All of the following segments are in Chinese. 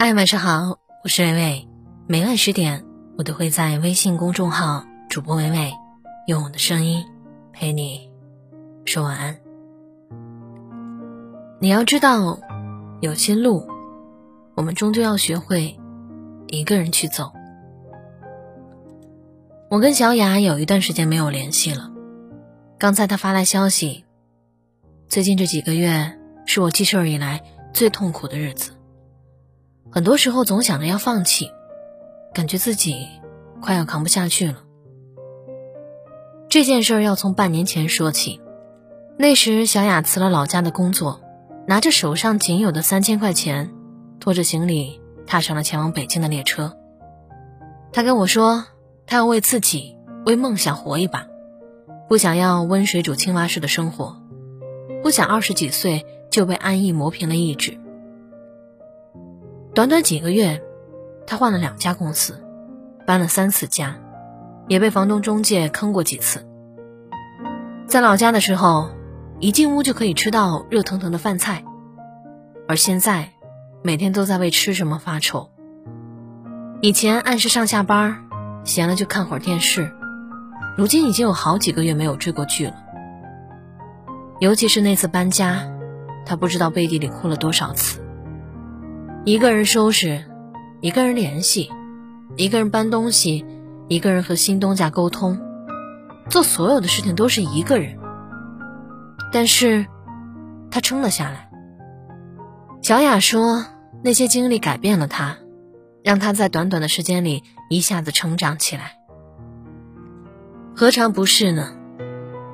嗨，晚上好，我是微微。每晚十点，我都会在微信公众号“主播微微”用我的声音陪你说晚安。你要知道，有些路，我们终究要学会一个人去走。我跟小雅有一段时间没有联系了。刚才她发来消息，最近这几个月是我记事儿以来最痛苦的日子。很多时候总想着要放弃，感觉自己快要扛不下去了。这件事儿要从半年前说起。那时小雅辞了老家的工作，拿着手上仅有的三千块钱，拖着行李踏上了前往北京的列车。她跟我说，她要为自己、为梦想活一把，不想要温水煮青蛙式的生活，不想二十几岁就被安逸磨平了意志。短短几个月，他换了两家公司，搬了三次家，也被房东中介坑过几次。在老家的时候，一进屋就可以吃到热腾腾的饭菜，而现在，每天都在为吃什么发愁。以前按时上下班，闲了就看会儿电视，如今已经有好几个月没有追过剧了。尤其是那次搬家，他不知道背地里哭了多少次。一个人收拾，一个人联系，一个人搬东西，一个人和新东家沟通，做所有的事情都是一个人。但是，他撑了下来。小雅说：“那些经历改变了他，让他在短短的时间里一下子成长起来。何尝不是呢？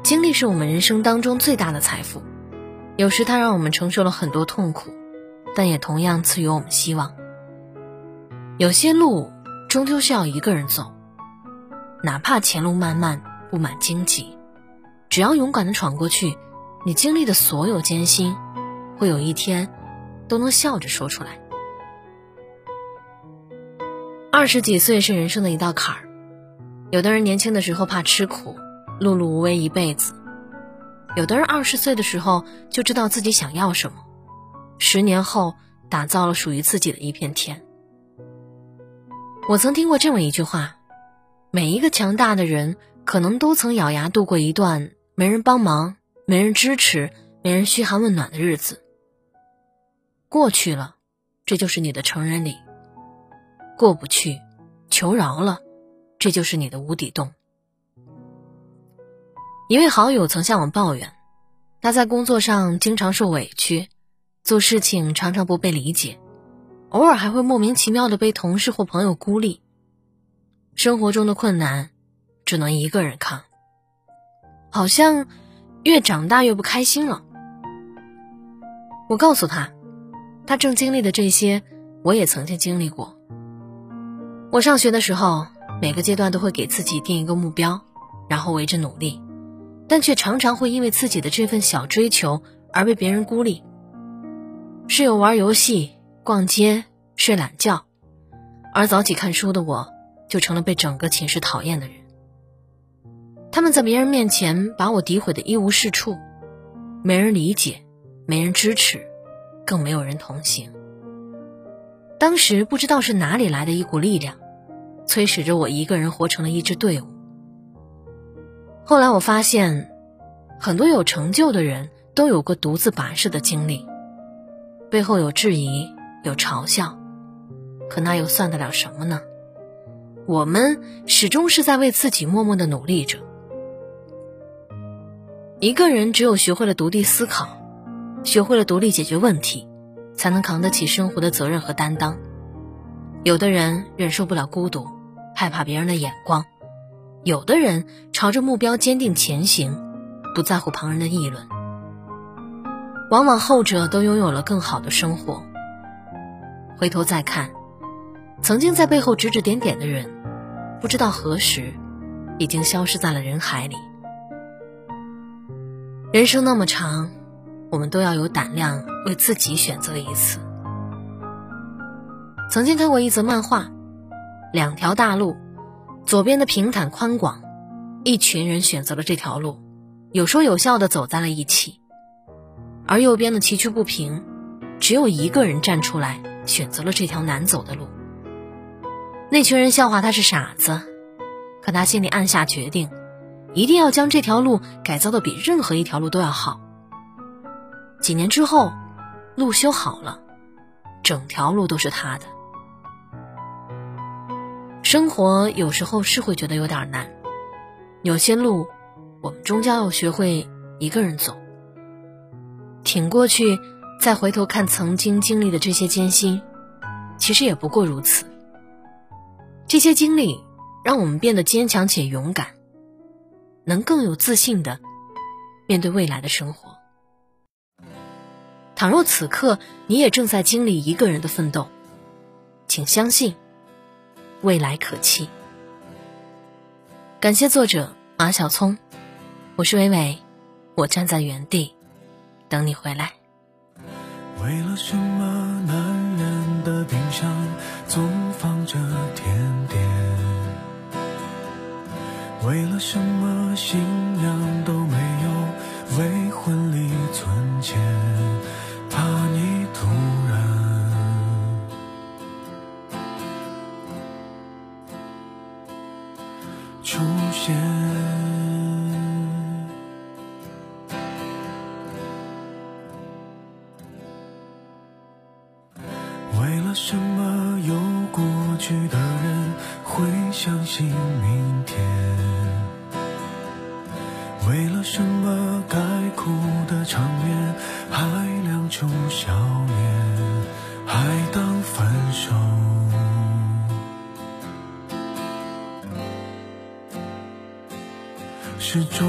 经历是我们人生当中最大的财富，有时它让我们承受了很多痛苦。”但也同样赐予我们希望。有些路终究是要一个人走，哪怕前路漫漫布满荆棘，只要勇敢的闯过去，你经历的所有艰辛，会有一天都能笑着说出来。二十几岁是人生的一道坎儿，有的人年轻的时候怕吃苦，碌碌无为一辈子；有的人二十岁的时候就知道自己想要什么。十年后，打造了属于自己的一片天。我曾听过这么一句话：每一个强大的人，可能都曾咬牙度过一段没人帮忙、没人支持、没人嘘寒问暖的日子。过去了，这就是你的成人礼；过不去，求饶了，这就是你的无底洞。一位好友曾向我抱怨，他在工作上经常受委屈。做事情常常不被理解，偶尔还会莫名其妙的被同事或朋友孤立。生活中的困难，只能一个人扛。好像越长大越不开心了。我告诉他，他正经历的这些，我也曾经经历过。我上学的时候，每个阶段都会给自己定一个目标，然后为之努力，但却常常会因为自己的这份小追求而被别人孤立。室友玩游戏、逛街、睡懒觉，而早起看书的我，就成了被整个寝室讨厌的人。他们在别人面前把我诋毁的一无是处，没人理解，没人支持，更没有人同行。当时不知道是哪里来的一股力量，催使着我一个人活成了一支队伍。后来我发现，很多有成就的人都有过独自跋涉的经历。背后有质疑，有嘲笑，可那又算得了什么呢？我们始终是在为自己默默的努力着。一个人只有学会了独立思考，学会了独立解决问题，才能扛得起生活的责任和担当。有的人忍受不了孤独，害怕别人的眼光；有的人朝着目标坚定前行，不在乎旁人的议论。往往后者都拥有了更好的生活。回头再看，曾经在背后指指点点的人，不知道何时已经消失在了人海里。人生那么长，我们都要有胆量为自己选择一次。曾经看过一则漫画，两条大路，左边的平坦宽广，一群人选择了这条路，有说有笑的走在了一起。而右边的崎岖不平，只有一个人站出来，选择了这条难走的路。那群人笑话他是傻子，可他心里暗下决定，一定要将这条路改造的比任何一条路都要好。几年之后，路修好了，整条路都是他的。生活有时候是会觉得有点难，有些路，我们终将要学会一个人走。挺过去，再回头看曾经经历的这些艰辛，其实也不过如此。这些经历让我们变得坚强且勇敢，能更有自信的面对未来的生活。倘若此刻你也正在经历一个人的奋斗，请相信。未来可期。感谢作者马小聪，我是伟伟，我站在原地等你回来。为了什么男人的冰箱总放着甜点？为了什么新娘都没有为婚礼存钱？怕你突然。出现，信明天？为了什么该哭的场面还亮出笑脸，还当分手？是终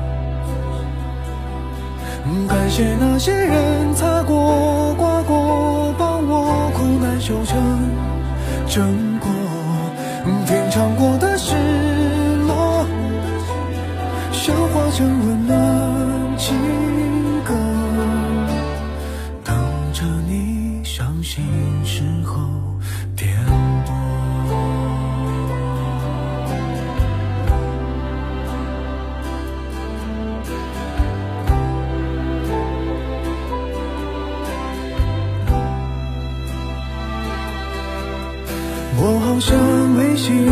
感谢那些人擦过、刮过，帮我苦难修成正果，品尝过的失落，消化成温暖。我好像没心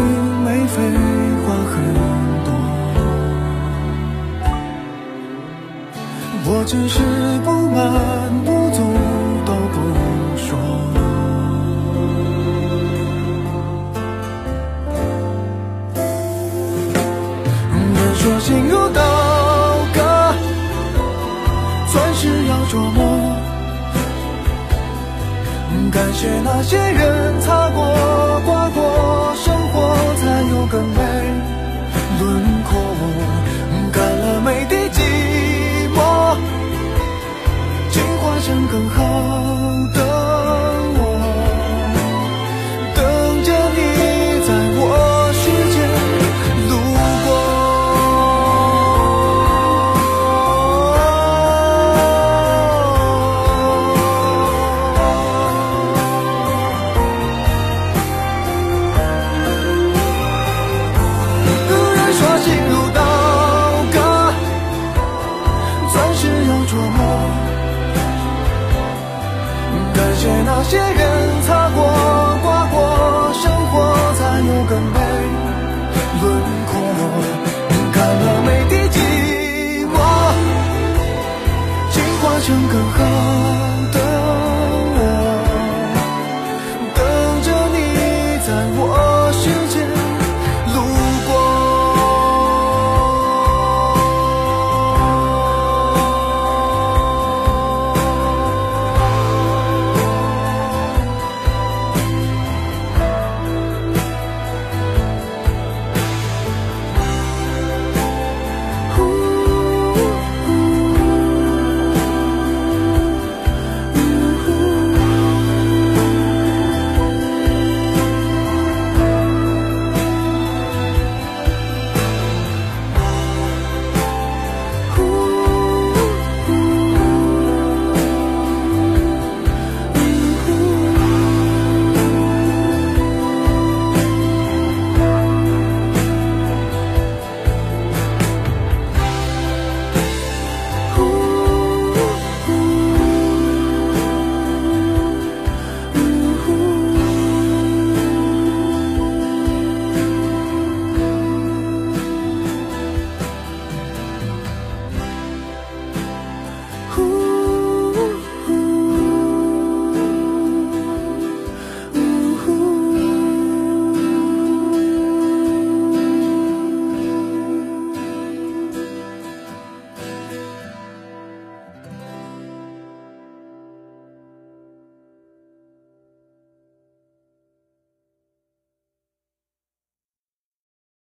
没肺，话很多。我只是不满不足都不说。人说心如刀割，钻石要琢磨。感谢那些人擦过。刮过，生活才有更美轮廓，干了每滴寂寞，进化成更好